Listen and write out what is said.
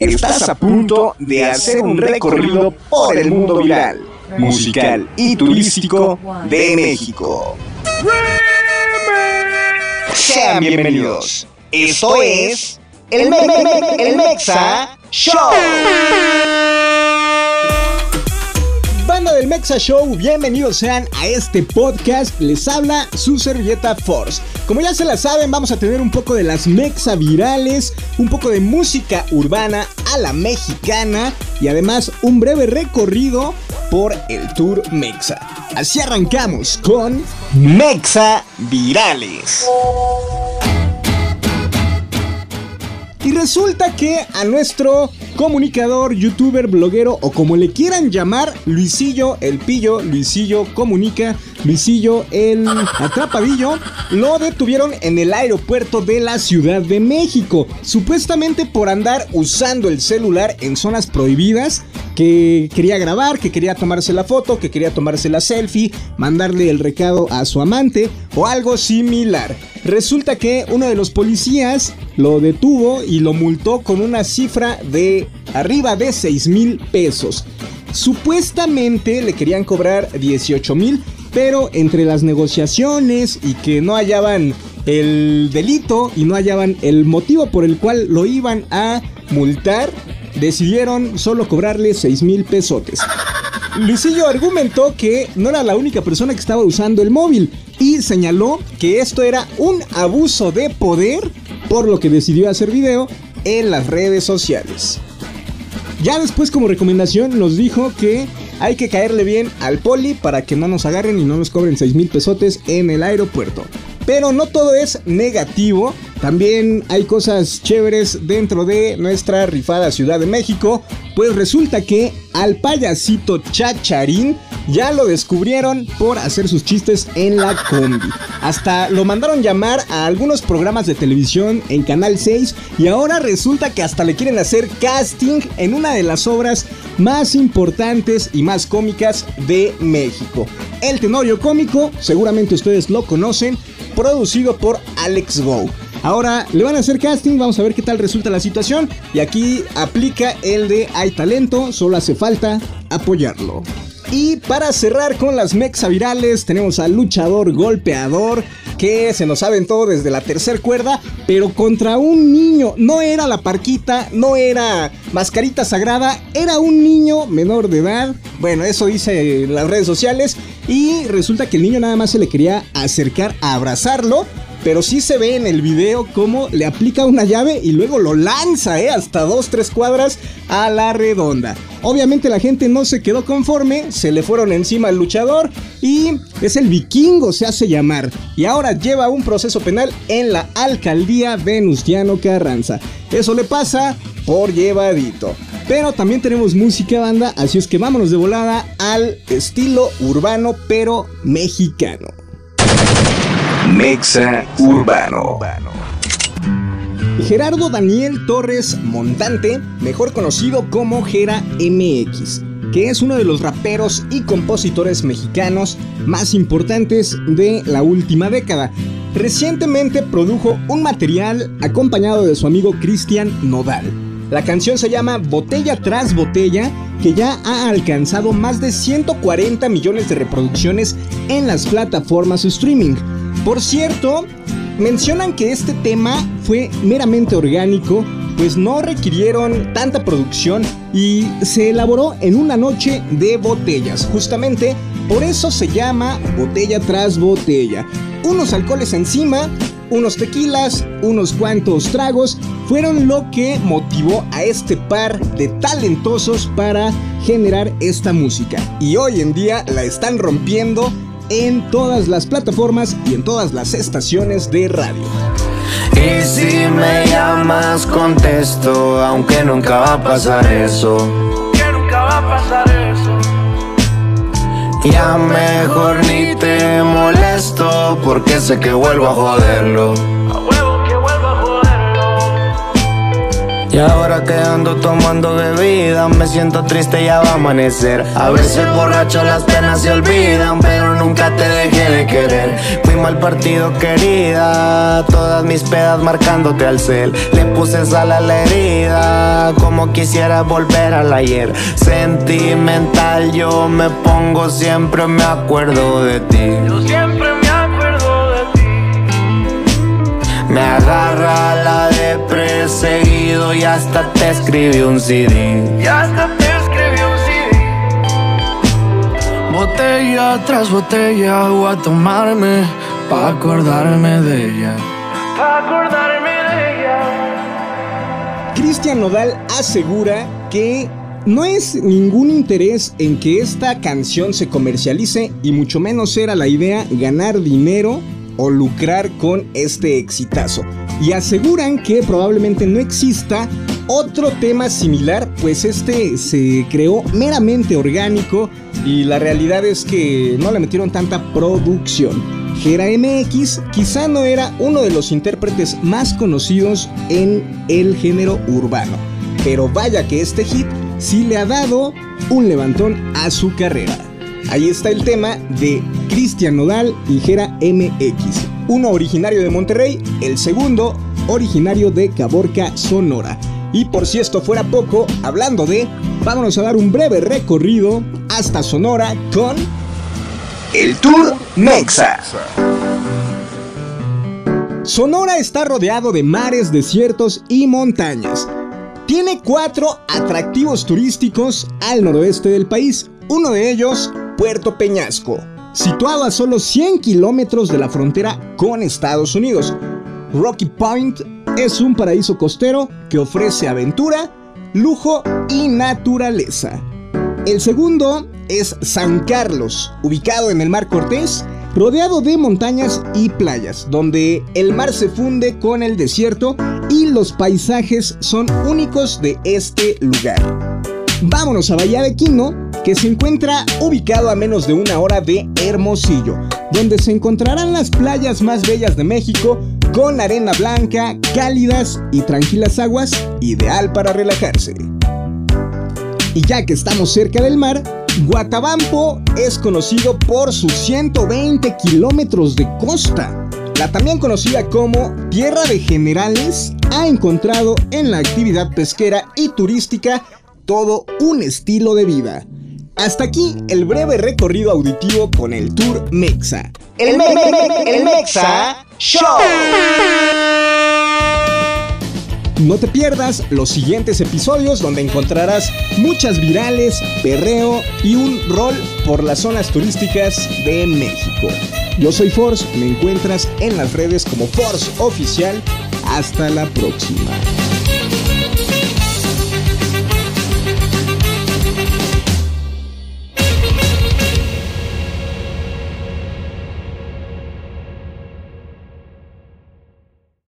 Estás a punto de hacer un recorrido por el mundo viral, musical y turístico de México. Sean bienvenidos. Esto es el, el Mexa Show. Mexa Show, bienvenidos sean a este podcast. Les habla su servilleta Force. Como ya se la saben, vamos a tener un poco de las Mexa virales, un poco de música urbana a la mexicana y además un breve recorrido por el Tour Mexa. Así arrancamos con Mexa Virales. Y resulta que a nuestro comunicador, youtuber, bloguero o como le quieran llamar, Luisillo el Pillo, Luisillo Comunica, Luisillo el Atrapadillo, lo detuvieron en el aeropuerto de la Ciudad de México, supuestamente por andar usando el celular en zonas prohibidas que quería grabar, que quería tomarse la foto, que quería tomarse la selfie, mandarle el recado a su amante o algo similar. Resulta que uno de los policías lo detuvo y lo multó con una cifra de arriba de 6 mil pesos. Supuestamente le querían cobrar 18 mil, pero entre las negociaciones y que no hallaban el delito y no hallaban el motivo por el cual lo iban a multar, decidieron solo cobrarle 6 mil pesotes. Luisillo argumentó que no era la única persona que estaba usando el móvil señaló que esto era un abuso de poder, por lo que decidió hacer video en las redes sociales. Ya después como recomendación nos dijo que hay que caerle bien al poli para que no nos agarren y no nos cobren 6 mil pesotes en el aeropuerto. Pero no todo es negativo, también hay cosas chéveres dentro de nuestra rifada Ciudad de México, pues resulta que al payasito Chacharín ya lo descubrieron por hacer sus chistes en la combi. Hasta lo mandaron llamar a algunos programas de televisión en Canal 6 y ahora resulta que hasta le quieren hacer casting en una de las obras más importantes y más cómicas de México. El Tenorio Cómico, seguramente ustedes lo conocen, producido por Alex Go. Ahora le van a hacer casting, vamos a ver qué tal resulta la situación. Y aquí aplica el de hay talento, solo hace falta apoyarlo. Y para cerrar con las mexa virales, tenemos al luchador golpeador que se nos aventó desde la tercera cuerda, pero contra un niño. No era la parquita, no era mascarita sagrada, era un niño menor de edad. Bueno, eso dice las redes sociales. Y resulta que el niño nada más se le quería acercar a abrazarlo. Pero sí se ve en el video cómo le aplica una llave y luego lo lanza, ¿eh? Hasta dos, tres cuadras a la redonda. Obviamente la gente no se quedó conforme, se le fueron encima al luchador y es el vikingo, se hace llamar. Y ahora lleva un proceso penal en la alcaldía Venustiano Carranza. Eso le pasa por llevadito. Pero también tenemos música banda, así es que vámonos de volada al estilo urbano pero mexicano. Mexa Urbano. Gerardo Daniel Torres Montante, mejor conocido como Gera MX, que es uno de los raperos y compositores mexicanos más importantes de la última década. Recientemente produjo un material acompañado de su amigo Cristian Nodal. La canción se llama Botella tras Botella, que ya ha alcanzado más de 140 millones de reproducciones en las plataformas streaming. Por cierto, mencionan que este tema fue meramente orgánico, pues no requirieron tanta producción y se elaboró en una noche de botellas. Justamente por eso se llama botella tras botella. Unos alcoholes encima, unos tequilas, unos cuantos tragos, fueron lo que motivó a este par de talentosos para generar esta música. Y hoy en día la están rompiendo en todas las plataformas y en todas las estaciones de radio. Y si me llamas contesto, aunque nunca va a pasar eso. que nunca va a pasar eso. Ya mejor ni te molesto, porque sé que vuelvo a joderlo. A huevo que vuelva a joderlo. Y ahora que ando tomando bebida, me siento triste, ya va a amanecer. A veces borracho las penas se olvidan, pero nunca mal partido, querida, todas mis pedas marcándote al cel. Le puse sal a la herida, como quisiera volver al ayer. Sentimental, yo me pongo siempre, me acuerdo de ti. Yo siempre me acuerdo de ti. Me agarra la de perseguido y hasta te escribí un CD. Y hasta te escribí un CD. Botella tras botella voy a tomarme pa' acordarme de ella. Pa' acordarme de ella. Cristian Nodal asegura que no es ningún interés en que esta canción se comercialice y mucho menos era la idea ganar dinero o lucrar con este exitazo. Y aseguran que probablemente no exista otro tema similar, pues este se creó meramente orgánico y la realidad es que no le metieron tanta producción. Gera MX quizá no era uno de los intérpretes más conocidos en el género urbano, pero vaya que este hit sí le ha dado un levantón a su carrera. Ahí está el tema de Cristian Nodal y Gera MX. Uno originario de Monterrey, el segundo originario de Caborca, Sonora. Y por si esto fuera poco, hablando de, vámonos a dar un breve recorrido hasta Sonora con El Tour Mexa. Sonora está rodeado de mares, desiertos y montañas. Tiene cuatro atractivos turísticos al noroeste del país, uno de ellos Puerto Peñasco, situado a solo 100 kilómetros de la frontera con Estados Unidos. Rocky Point es un paraíso costero que ofrece aventura, lujo y naturaleza. El segundo es San Carlos, ubicado en el Mar Cortés, rodeado de montañas y playas, donde el mar se funde con el desierto y los paisajes son únicos de este lugar. Vámonos a Bahía de Quino, que se encuentra ubicado a menos de una hora de Hermosillo, donde se encontrarán las playas más bellas de México con arena blanca, cálidas y tranquilas aguas, ideal para relajarse. Y ya que estamos cerca del mar, Guatabampo es conocido por sus 120 kilómetros de costa. La también conocida como Tierra de Generales ha encontrado en la actividad pesquera y turística todo un estilo de vida. Hasta aquí el breve recorrido auditivo con el Tour Mexa. El, el Mexa Show. No te pierdas los siguientes episodios donde encontrarás muchas virales, perreo y un rol por las zonas turísticas de México. Yo soy Force, me encuentras en las redes como Force Oficial. Hasta la próxima.